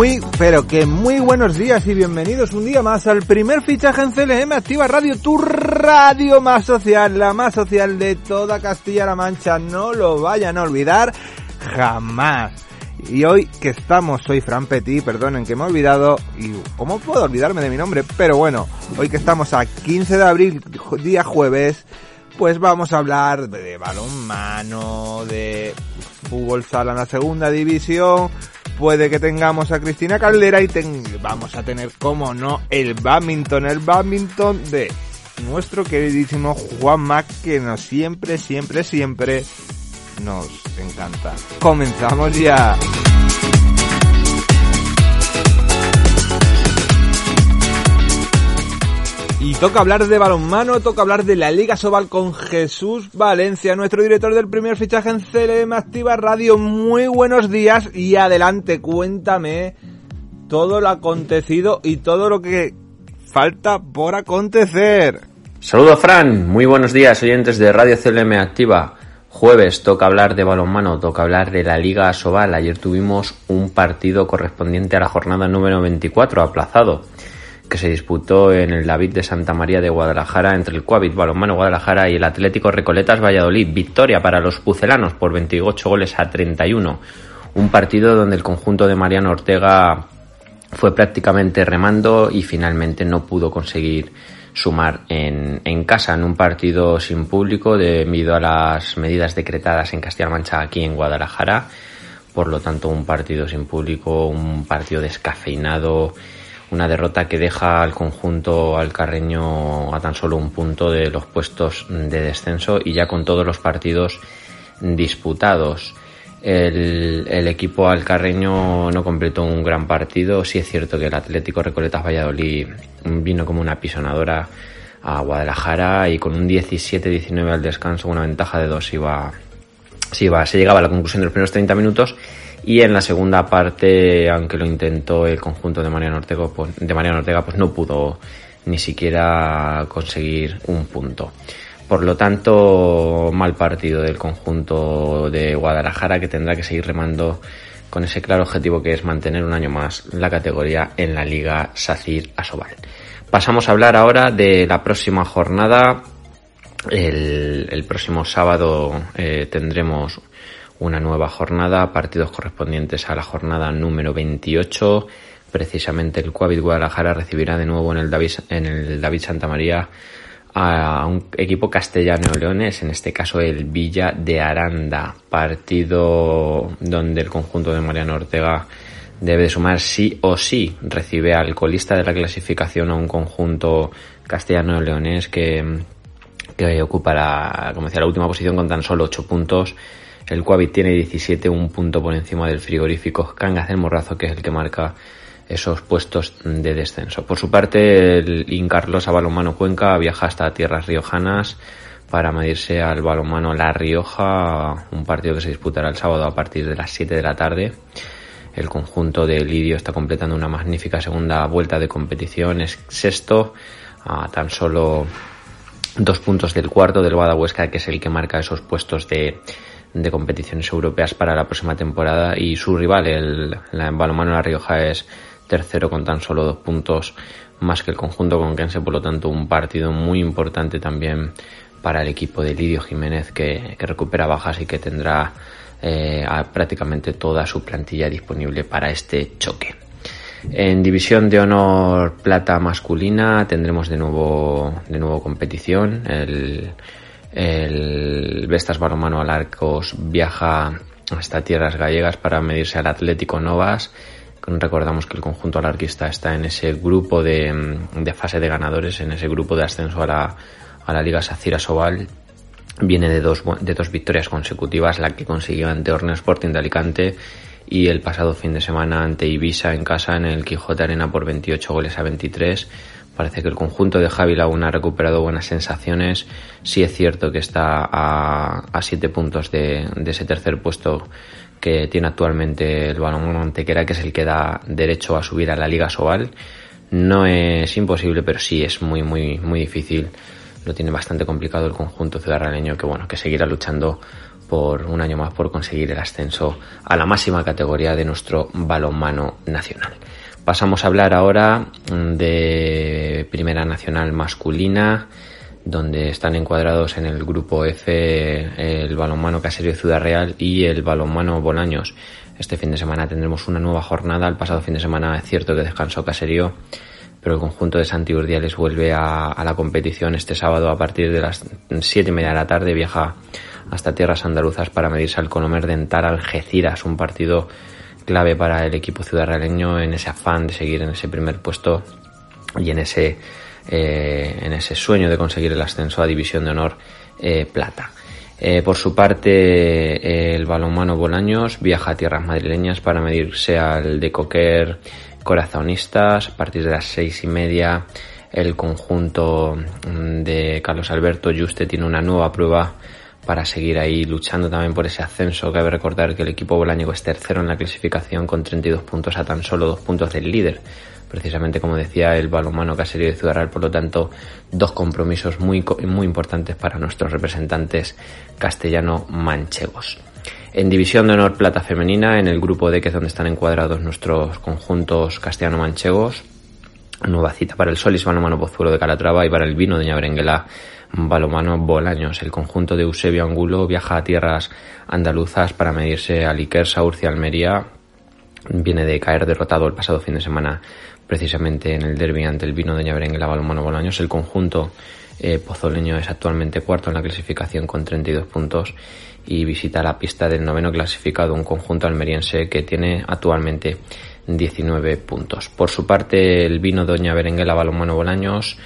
Muy, pero que muy buenos días y bienvenidos un día más al primer fichaje en CLM Activa Radio, tu radio más social, la más social de toda Castilla-La Mancha. No lo vayan a olvidar jamás. Y hoy que estamos, soy Fran Petit, perdonen que me he olvidado, y cómo puedo olvidarme de mi nombre, pero bueno, hoy que estamos a 15 de abril, día jueves, pues vamos a hablar de balonmano, de fútbol sala en la segunda división, puede que tengamos a Cristina Caldera y vamos a tener, como no, el badminton, el badminton de nuestro queridísimo Juan Mac, que nos siempre, siempre, siempre nos encanta. Comenzamos ya. Y toca hablar de balonmano, toca hablar de la Liga Sobal con Jesús Valencia, nuestro director del primer fichaje en CLM Activa Radio. Muy buenos días y adelante, cuéntame todo lo acontecido y todo lo que falta por acontecer. Saludos Fran, muy buenos días oyentes de Radio CLM Activa. Jueves toca hablar de balonmano, toca hablar de la Liga Sobal. Ayer tuvimos un partido correspondiente a la jornada número 24 aplazado que se disputó en el David de Santa María de Guadalajara entre el Coavit Balonmano Guadalajara y el Atlético Recoletas Valladolid. Victoria para los pucelanos por 28 goles a 31. Un partido donde el conjunto de Mariano Ortega fue prácticamente remando y finalmente no pudo conseguir sumar en, en casa en un partido sin público debido a las medidas decretadas en Castilla-La Mancha aquí en Guadalajara. Por lo tanto, un partido sin público, un partido descafeinado una derrota que deja al conjunto alcarreño a tan solo un punto de los puestos de descenso y ya con todos los partidos disputados. El, equipo alcarreño no completó un gran partido. Sí es cierto que el Atlético Recoletas Valladolid vino como una pisonadora a Guadalajara y con un 17-19 al descanso, una ventaja de dos, iba, iba, se llegaba a la conclusión de los primeros 30 minutos y en la segunda parte, aunque lo intentó el conjunto de Mariano Ortega, pues, de Mariano Ortega, pues no pudo ni siquiera conseguir un punto. Por lo tanto, mal partido del conjunto de Guadalajara que tendrá que seguir remando con ese claro objetivo que es mantener un año más la categoría en la Liga Sacir Asobal. Pasamos a hablar ahora de la próxima jornada. El, próximo sábado eh, tendremos una nueva jornada, partidos correspondientes a la jornada número 28. Precisamente el Coavit Guadalajara recibirá de nuevo en el David, en el David Santa María a un equipo castellano leones, en este caso el Villa de Aranda, partido donde el conjunto de Mariano Ortega debe sumar sí o sí, recibe al colista de la clasificación a un conjunto castellano leones que, que ocupa como decía, la última posición con tan solo 8 puntos el Coavit tiene 17, un punto por encima del frigorífico Cangas del Morrazo, que es el que marca esos puestos de descenso. Por su parte, el Incarlos Balonmano Cuenca viaja hasta tierras riojanas para medirse al balonmano La Rioja, un partido que se disputará el sábado a partir de las 7 de la tarde. El conjunto de Lidio está completando una magnífica segunda vuelta de competición, es sexto, a tan solo dos puntos del cuarto del Huesca, que es el que marca esos puestos de de competiciones europeas para la próxima temporada y su rival, el, la Balomano La Rioja, es tercero con tan solo dos puntos más que el conjunto conquense, por lo tanto un partido muy importante también para el equipo de Lidio Jiménez que, recupera bajas y que tendrá eh, prácticamente toda su plantilla disponible para este choque. En división de honor plata masculina tendremos de nuevo, de nuevo competición. El, el Vestas Balomano Alarcos viaja hasta tierras gallegas para medirse al Atlético Novas. Recordamos que el conjunto alarquista está en ese grupo de, fase de ganadores, en ese grupo de ascenso a la, a la Liga Sacira Sobal. Viene de dos, de dos victorias consecutivas, la que consiguió ante Orne Sporting de Alicante y el pasado fin de semana ante Ibiza en casa en el Quijote Arena por 28 goles a 23 Parece que el conjunto de Javi Laguna ha recuperado buenas sensaciones. Sí es cierto que está a, a siete puntos de, ese tercer puesto que tiene actualmente el Balonmano Antequera, que es el que da derecho a subir a la Liga Sobal. No es imposible, pero sí es muy, muy, muy difícil. Lo tiene bastante complicado el conjunto ciudadano que bueno, que seguirá luchando por un año más por conseguir el ascenso a la máxima categoría de nuestro balonmano nacional. Pasamos a hablar ahora de Primera Nacional masculina, donde están encuadrados en el grupo F el balonmano Caserio Ciudad Real y el balonmano Bolaños. Este fin de semana tendremos una nueva jornada. El pasado fin de semana es cierto que descansó Caserío, pero el conjunto de Santi Urdiales vuelve a, la competición este sábado a partir de las siete y media de la tarde. Viaja hasta tierras andaluzas para medirse al Colomer Dental Algeciras, un partido clave para el equipo ciudadrealeño en ese afán de seguir en ese primer puesto y en ese, eh, en ese sueño de conseguir el ascenso a División de Honor eh, Plata. Eh, por su parte, el balonmano Bolaños viaja a tierras madrileñas para medirse al de Coquer Corazonistas. A partir de las seis y media, el conjunto mm, de Carlos Alberto Juste tiene una nueva prueba para seguir ahí luchando también por ese ascenso. Cabe recordar que el equipo bolañico es tercero en la clasificación con 32 puntos a tan solo dos puntos del líder precisamente como decía el balonmano caserío de Ciudad Real, por lo tanto dos compromisos muy, muy importantes para nuestros representantes castellano-manchegos. En División de Honor Plata Femenina, en el grupo D, que es donde están encuadrados nuestros conjuntos castellano-manchegos, nueva cita para el Solis Balomano Pozuelo de Calatrava y para el Vino de Berenguela Balomano Bolaños. El conjunto de Eusebio Angulo viaja a tierras andaluzas para medirse a Iker Saurcia Almería. Viene de caer derrotado el pasado fin de semana precisamente en el derby ante el Vino de Ñaberengue Balonmano Bolaños. El conjunto eh, pozoleño es actualmente cuarto en la clasificación con 32 puntos y visita la pista del noveno clasificado, un conjunto almeriense que tiene actualmente 19 puntos. Por su parte, el Vino Doña Berenguela Balonmano Bolaños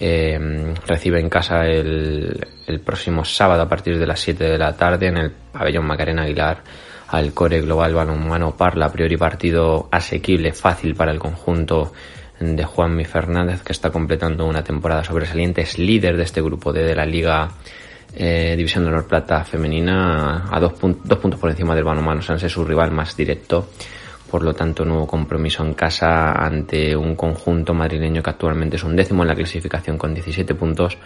eh, recibe en casa el, el, próximo sábado a partir de las 7 de la tarde en el pabellón Macarena Aguilar al Core Global Balonmano Parla, priori partido asequible, fácil para el conjunto de Juanmi Fernández, que está completando una temporada sobresaliente, es líder de este grupo de, la Liga eh, División de Honor Plata Femenina, a dos, dos puntos por encima del balonmano Sanse, su rival más directo. Por lo tanto, nuevo compromiso en casa ante un conjunto madrileño que actualmente es un décimo en la clasificación con 17 puntos.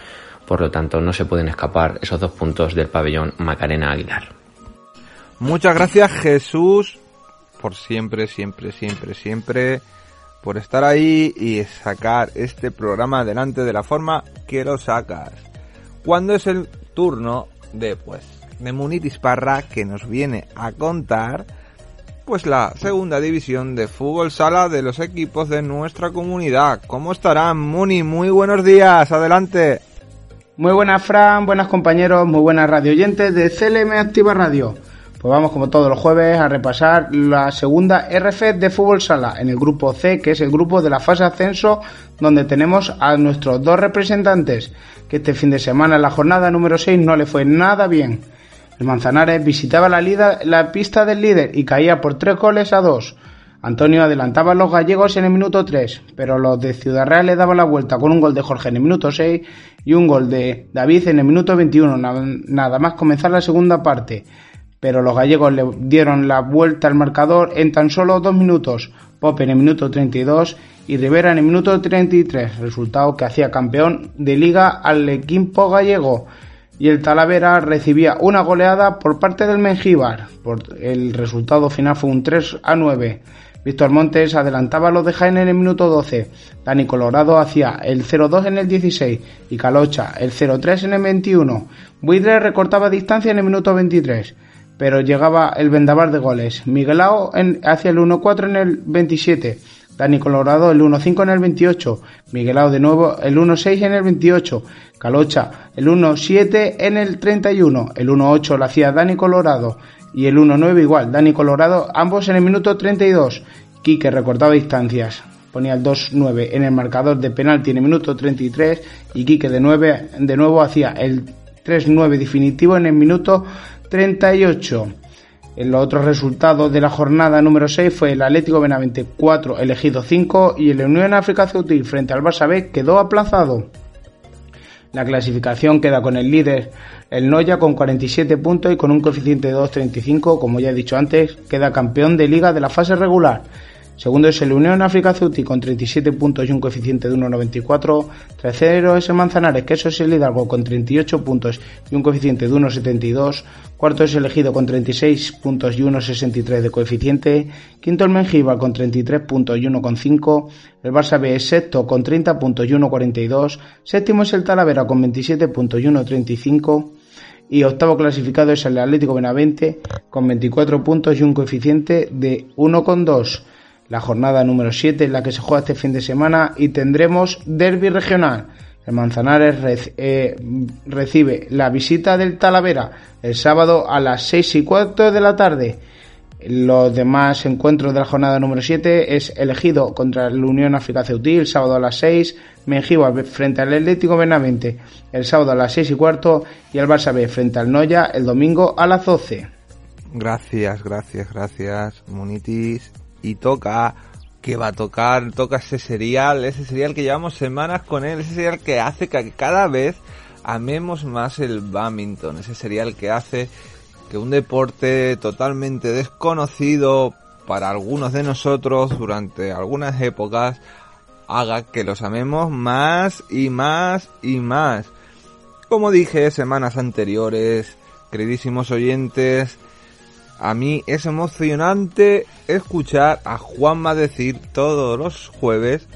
Por lo tanto, no se pueden escapar esos dos puntos del pabellón Macarena Aguilar. Muchas gracias Jesús por siempre, siempre, siempre, siempre por estar ahí y sacar este programa adelante de la forma que lo sacas. Cuando es el turno de pues de Munitis Parra que nos viene a contar pues la segunda división de fútbol sala de los equipos de nuestra comunidad. ¿Cómo estarán Muni? Muy buenos días, adelante. Muy buenas Fran, buenas compañeros, muy buenas radio oyentes de CLM Activa Radio. Pues vamos como todos los jueves a repasar la segunda RF de fútbol sala en el grupo C, que es el grupo de la fase ascenso, donde tenemos a nuestros dos representantes, que este fin de semana en la jornada número 6 no le fue nada bien. El Manzanares visitaba la, pista del líder y caía por tres goles a dos. Antonio adelantaba a los gallegos en el minuto 3, pero los de Ciudad Real le daban la vuelta con un gol de Jorge en el minuto 6 y un gol de David en el minuto 21, nada más comenzar la segunda parte pero los gallegos le dieron la vuelta al marcador en tan solo dos minutos. Pope en el minuto 32 y Rivera en el minuto 33, resultado que hacía campeón de liga al equipo gallego. Y el Talavera recibía una goleada por parte del Mengíbar. el resultado final fue un 3 a 9. Víctor Montes adelantaba a los de Jaén en el minuto 12. Dani Colorado hacía el 0-2 en el 16 y Calocha el 0-3 en el 21. Buidre recortaba distancia en el minuto 23 pero llegaba el vendaval de goles. Miguelao en, hacia el 1-4 en el 27. Dani Colorado el 1-5 en el 28. Miguelao de nuevo el 1-6 en el 28. Calocha el 1-7 en el 31. El 1-8 lo hacía Dani Colorado. Y el 1-9 igual. Dani Colorado ambos en el minuto 32. Quique recortaba distancias. Ponía el 2-9 en el marcador de penalti en el minuto 33. Y Quique de, 9, de nuevo hacía el 3-9 definitivo en el minuto 38. En los otros resultados de la jornada número 6 fue el Atlético Benavente 4, elegido 5 y el Unión África Ceutil frente al Barça B quedó aplazado. La clasificación queda con el líder, el Noya, con 47 puntos y con un coeficiente de 2.35, como ya he dicho antes, queda campeón de liga de la fase regular. Segundo es el Unión África Ceuti con 37 puntos y un coeficiente de 1,94. Tercero es el Manzanares, que eso es el Hidalgo con 38 puntos y un coeficiente de 1,72. Cuarto es el Ejido con 36 puntos y 1,63 de coeficiente. Quinto el Mengíbar con 33 puntos y 1,5. El Barça B es sexto con 30 puntos y 1,42. Séptimo es el Talavera con 27 puntos y 1,35 y octavo clasificado es el Atlético Benavente con 24 puntos y un coeficiente de 1,2 la jornada número 7 en la que se juega este fin de semana y tendremos derby regional. El Manzanares eh, recibe la visita del Talavera el sábado a las 6 y cuarto de la tarde. Los demás encuentros de la jornada número 7 es elegido contra la Unión África Ceutí el sábado a las 6, Mengiba frente al Atlético Benavente el sábado a las 6 y cuarto y el Barça frente al Noya el domingo a las 12. Gracias, gracias, gracias, Munitis y toca que va a tocar, toca ese serial, ese serial que llevamos semanas con él, ese serial que hace que cada vez amemos más el badminton, ese serial que hace que un deporte totalmente desconocido para algunos de nosotros durante algunas épocas haga que los amemos más y más y más. Como dije semanas anteriores, queridísimos oyentes, a mí es emocionante escuchar a Juanma decir todos los jueves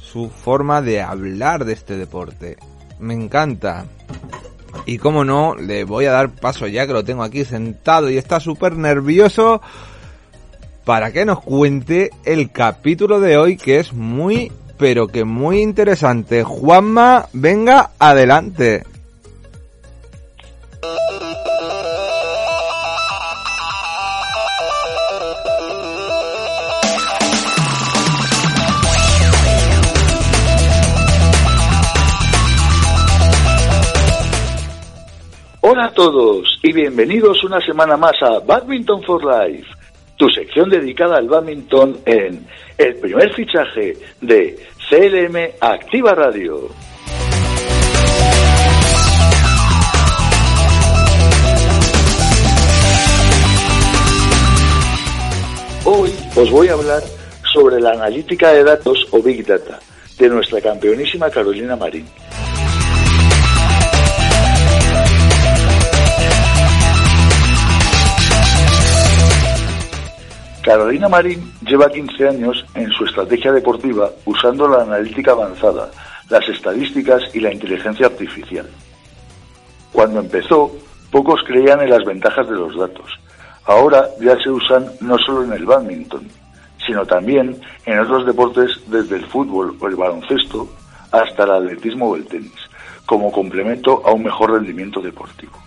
su forma de hablar de este deporte. Me encanta. Y como no, le voy a dar paso ya que lo tengo aquí sentado y está súper nervioso para que nos cuente el capítulo de hoy que es muy, pero que muy interesante. Juanma, venga, adelante. Hola a todos y bienvenidos una semana más a Badminton for Life, tu sección dedicada al badminton en el primer fichaje de CLM Activa Radio. Hoy os voy a hablar sobre la analítica de datos o Big Data de nuestra campeonísima Carolina Marín. Carolina Marín lleva 15 años en su estrategia deportiva usando la analítica avanzada, las estadísticas y la inteligencia artificial. Cuando empezó, pocos creían en las ventajas de los datos. Ahora ya se usan no solo en el badminton, sino también en otros deportes desde el fútbol o el baloncesto hasta el atletismo o el tenis, como complemento a un mejor rendimiento deportivo.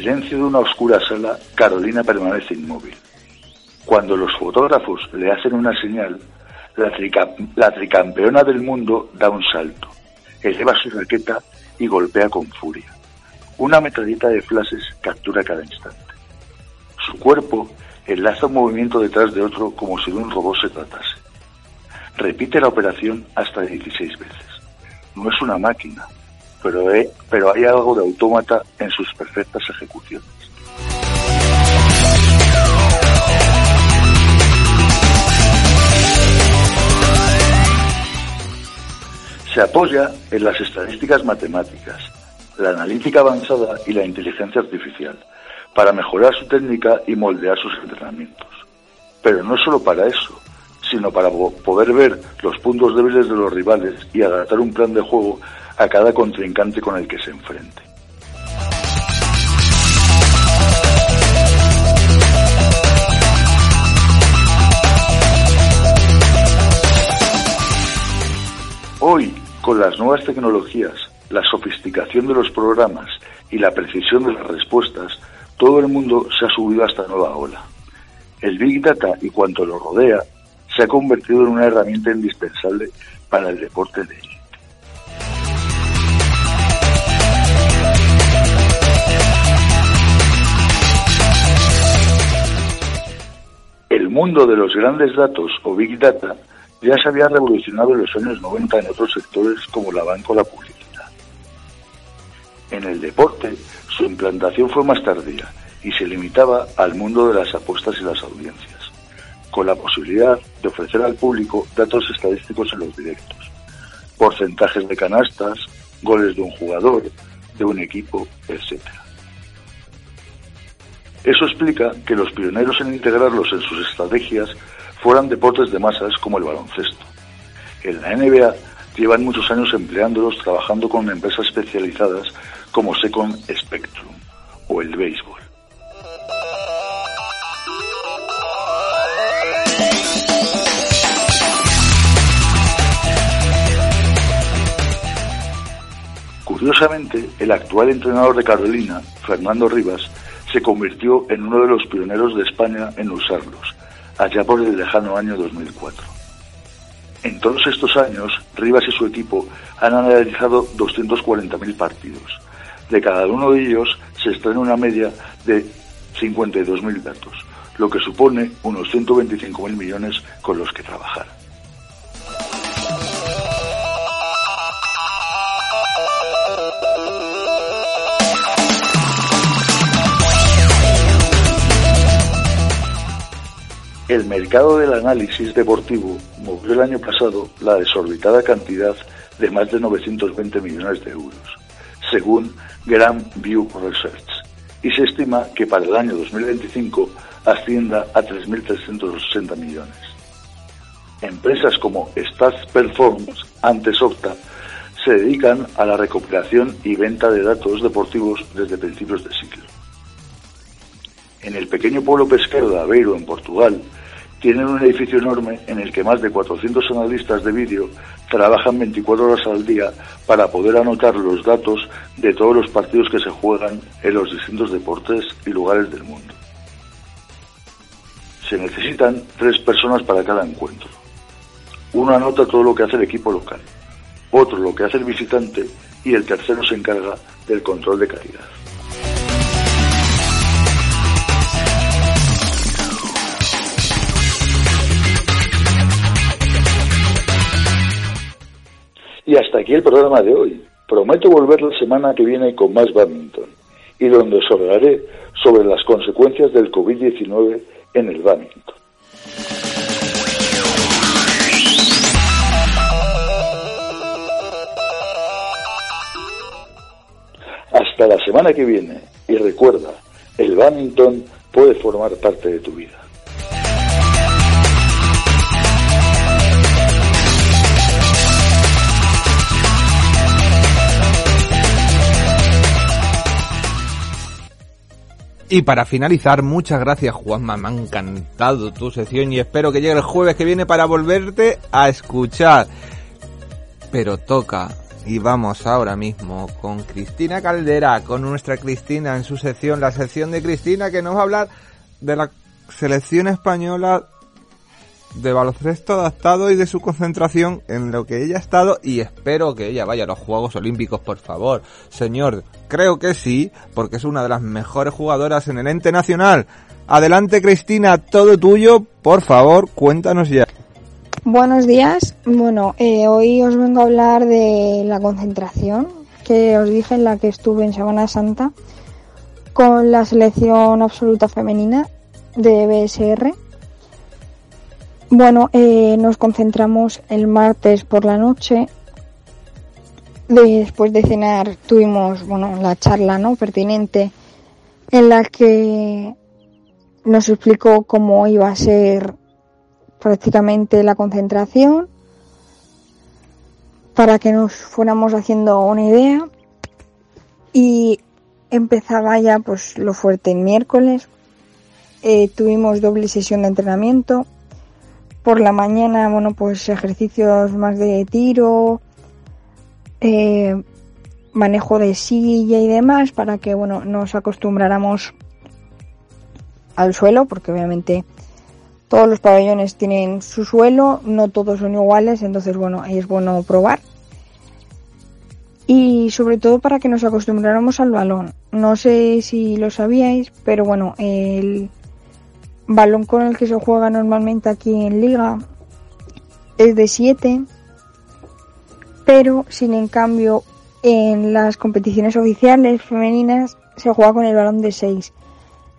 Silencio de una oscura sala, Carolina permanece inmóvil. Cuando los fotógrafos le hacen una señal, la, tricampeona del mundo da un salto, eleva su raqueta y golpea con furia. Una metralleta de flashes captura cada instante. Su cuerpo enlaza un movimiento detrás de otro como si de un robot se tratase. Repite la operación hasta 16 veces. No es una máquina, pero, hay, pero hay algo de autómata en sus perfectas ejecuciones. Se apoya en las estadísticas matemáticas, la analítica avanzada y la inteligencia artificial para mejorar su técnica y moldear sus entrenamientos. Pero no solo para eso, sino para poder ver los puntos débiles de los rivales y adaptar un plan de juego a cada contrincante con el que se enfrente. Hoy, con las nuevas tecnologías, la sofisticación de los programas y la precisión de las respuestas, todo el mundo se ha subido a esta nueva ola. El Big Data y cuanto lo rodea se ha convertido en una herramienta indispensable para el deporte de élite. Mundo de los grandes datos o Big Data ya se había revolucionado en los años 90 en otros sectores como la banca o la publicidad. En el deporte, su implantación fue más tardía y se limitaba al mundo de las apuestas y las audiencias, con la posibilidad de ofrecer al público datos estadísticos en los directos, porcentajes de canastas, goles de un jugador, de un equipo, etc. Eso explica que los pioneros en integrarlos en sus estrategias fueran deportes de masas como el baloncesto. En la NBA llevan muchos años empleándolos trabajando con empresas especializadas como Second Spectrum o el béisbol. Curiosamente, el actual entrenador de Carolina, Fernando Rivas, se convirtió en uno de los pioneros de España en usarlos, allá por el lejano año 2004. En todos estos años, Rivas y su equipo han analizado 240.000 partidos. De cada uno de ellos se extrae una media de 52.000 datos, lo que supone unos 125.000 millones con los que trabajar. El mercado del análisis deportivo movió el año pasado la desorbitada cantidad de más de 920 millones de euros, según Grand View Research, y se estima que para el año 2025 ascienda a 3.360 millones. Empresas como Stats Performance, antes Opta, se dedican a la recopilación y venta de datos deportivos desde principios de siglo. En el pequeño pueblo pesquero de Aveiro, en Portugal, tienen un edificio enorme en el que más de 400 analistas de vídeo trabajan 24 horas al día para poder anotar los datos de todos los partidos que se juegan en los distintos deportes y lugares del mundo. Se necesitan tres personas para cada encuentro. Uno anota todo lo que hace el equipo local, otro lo que hace el visitante y el tercero se encarga del control de calidad. Hasta aquí el programa de hoy. Prometo volver la semana que viene con más badminton y donde os hablaré sobre las consecuencias del COVID-19 en el badminton. Hasta la semana que viene y recuerda, el badminton puede formar parte de tu vida. Y para finalizar, muchas gracias Juanma, me ha encantado tu sección y espero que llegue el jueves que viene para volverte a escuchar. Pero toca, y vamos ahora mismo con Cristina Caldera, con nuestra Cristina en su sección, la sección de Cristina que nos va a hablar de la selección española de baloncesto adaptado y de su concentración en lo que ella ha estado y espero que ella vaya a los Juegos Olímpicos, por favor. Señor, creo que sí, porque es una de las mejores jugadoras en el ente nacional. Adelante Cristina, todo tuyo, por favor, cuéntanos ya. Buenos días, bueno, eh, hoy os vengo a hablar de la concentración que os dije en la que estuve en Semana Santa con la selección absoluta femenina de BSR bueno, eh, nos concentramos el martes por la noche. Después de cenar tuvimos, bueno, la charla, ¿no? Pertinente en la que nos explicó cómo iba a ser prácticamente la concentración para que nos fuéramos haciendo una idea y empezaba ya pues lo fuerte el miércoles eh, tuvimos doble sesión de entrenamiento por la mañana, bueno, pues ejercicios más de tiro, eh, manejo de silla y demás para que, bueno, nos acostumbráramos al suelo, porque obviamente todos los pabellones tienen su suelo, no todos son iguales, entonces, bueno, es bueno probar. Y sobre todo para que nos acostumbráramos al balón. No sé si lo sabíais, pero bueno, el balón con el que se juega normalmente aquí en liga es de 7, pero sin en cambio en las competiciones oficiales femeninas se juega con el balón de 6.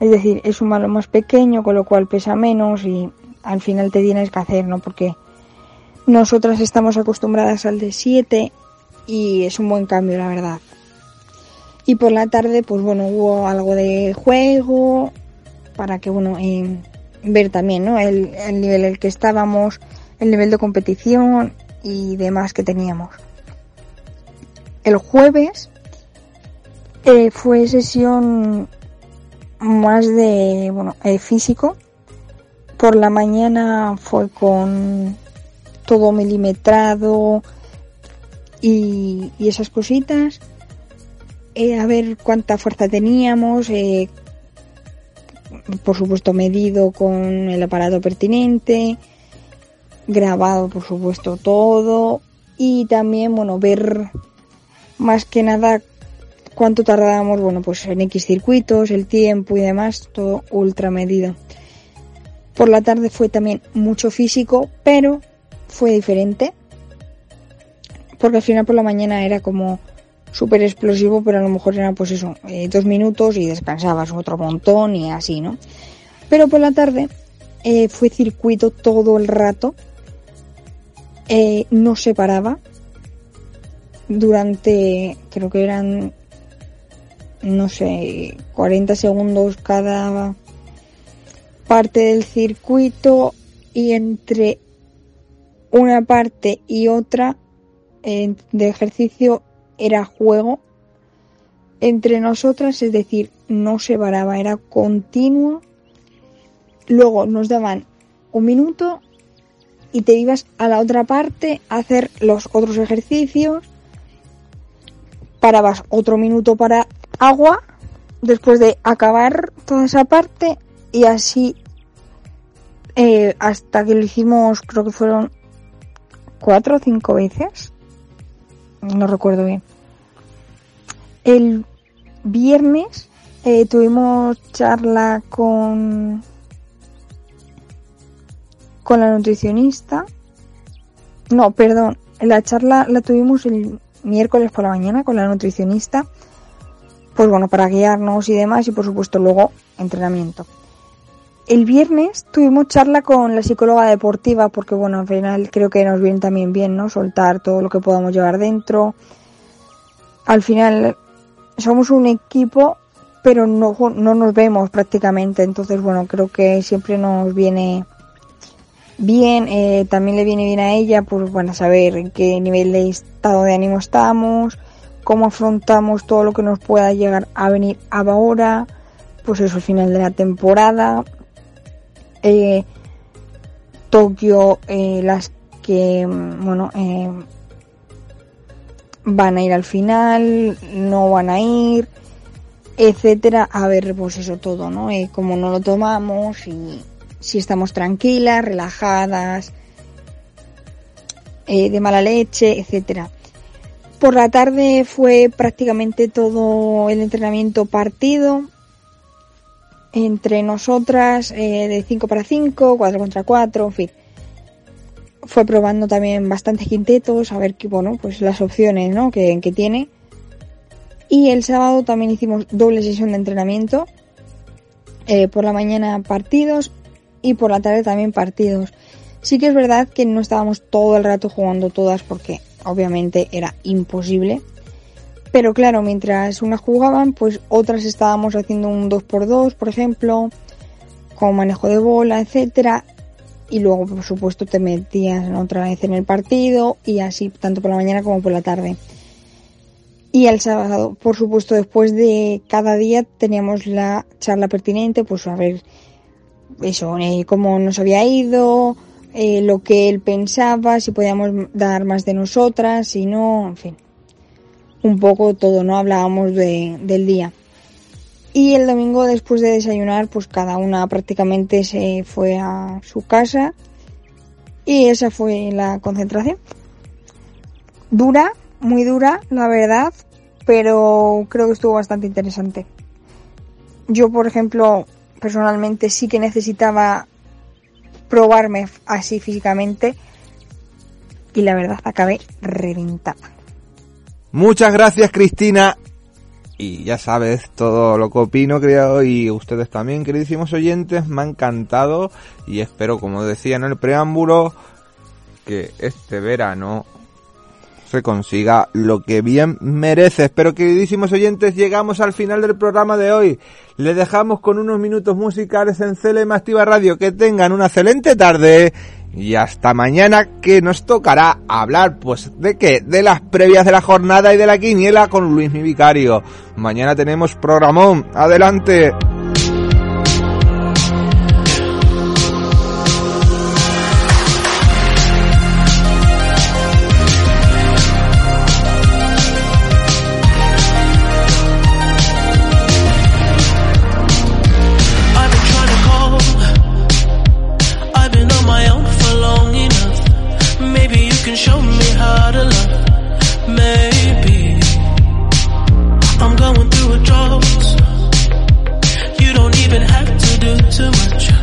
Es decir, es un balón más pequeño, con lo cual pesa menos y al final te tienes que hacer, ¿no? Porque nosotras estamos acostumbradas al de 7 y es un buen cambio, la verdad. Y por la tarde, pues bueno, hubo algo de juego para que, bueno, eh, ver también, ¿no? El, el nivel en el que estábamos, el nivel de competición y demás que teníamos. El jueves eh, fue sesión más de, bueno, eh, físico. Por la mañana fue con todo milimetrado y, esas cositas. Eh, a ver cuánta fuerza teníamos, por supuesto medido con el aparato pertinente, grabado por supuesto todo y también bueno ver más que nada cuánto tardábamos bueno pues en X circuitos, el tiempo y demás, todo ultra medido. Por la tarde fue también mucho físico, pero fue diferente. Porque al final por la mañana era como súper explosivo, pero a lo mejor eran pues eso, eh, dos minutos y descansabas otro montón y así, ¿no? Pero por la tarde eh, fue circuito todo el rato, eh, no se paraba durante, creo que eran, no sé, 40 segundos cada parte del circuito y entre una parte y otra eh, de ejercicio era juego entre nosotras, es decir, no se paraba, era continuo. Luego nos daban un minuto y te ibas a la otra parte a hacer los otros ejercicios. Parabas otro minuto para agua después de acabar toda esa parte y así eh, hasta que lo hicimos creo que fueron cuatro o cinco veces no recuerdo bien el viernes eh, tuvimos charla con con la nutricionista no perdón la charla la tuvimos el miércoles por la mañana con la nutricionista pues bueno para guiarnos y demás y por supuesto luego entrenamiento el viernes tuvimos charla con la psicóloga deportiva porque bueno, al final creo que nos viene también bien, ¿no? Soltar todo lo que podamos llevar dentro. Al final somos un equipo, pero no, no nos vemos prácticamente, entonces bueno, creo que siempre nos viene bien, eh, también le viene bien a ella, pues bueno, saber en qué nivel de estado de ánimo estamos, cómo afrontamos todo lo que nos pueda llegar a venir ahora, pues eso, al final de la temporada, eh, Tokio, eh, las que, mm, bueno, eh, van a ir al final, no van a ir, etcétera. A ver, pues eso todo, ¿no? Eh, como no lo tomamos y si estamos tranquilas, relajadas, eh, de mala leche, etcétera. Por la tarde fue prácticamente todo el entrenamiento partido entre nosotras eh, de 5 para 5, 4 contra 4, en fin. Fue probando también bastantes quintetos, a ver qué, bueno, pues las opciones, ¿no? Que, que tiene. Y el sábado también hicimos doble sesión de entrenamiento. Eh, por la mañana partidos y por la tarde también partidos. Sí que es verdad que no estábamos todo el rato jugando todas porque obviamente era imposible. Pero claro, mientras unas jugaban, pues otras estábamos haciendo un 2x2, por ejemplo, con manejo de bola, etcétera. Y luego, por supuesto, te metías otra vez en el partido y así, tanto por la mañana como por la tarde. Y el sábado, por supuesto, después de cada día teníamos la charla pertinente, pues a ver eso, eh, cómo nos había ido, eh, lo que él pensaba, si podíamos dar más de nosotras, si no, en fin un poco todo, ¿no? Hablábamos de, del día. Y el domingo después de desayunar, pues cada una prácticamente se fue a su casa y esa fue la concentración. Dura, muy dura, la verdad, pero creo que estuvo bastante interesante. Yo, por ejemplo, personalmente sí que necesitaba probarme así físicamente y la verdad acabé reventada. Muchas gracias Cristina. Y ya sabes todo lo que opino, creo, y ustedes también, queridísimos oyentes, me ha encantado y espero, como decía en el preámbulo, que este verano se consiga lo que bien merece. Espero, queridísimos oyentes, llegamos al final del programa de hoy. Le dejamos con unos minutos musicales en CLM Activa Radio. Que tengan una excelente tarde y hasta mañana que nos tocará hablar, pues, ¿de qué? De las previas de la jornada y de la quiniela con Luis mi vicario. Mañana tenemos programón. Adelante. jokes. You don't even have to do too much.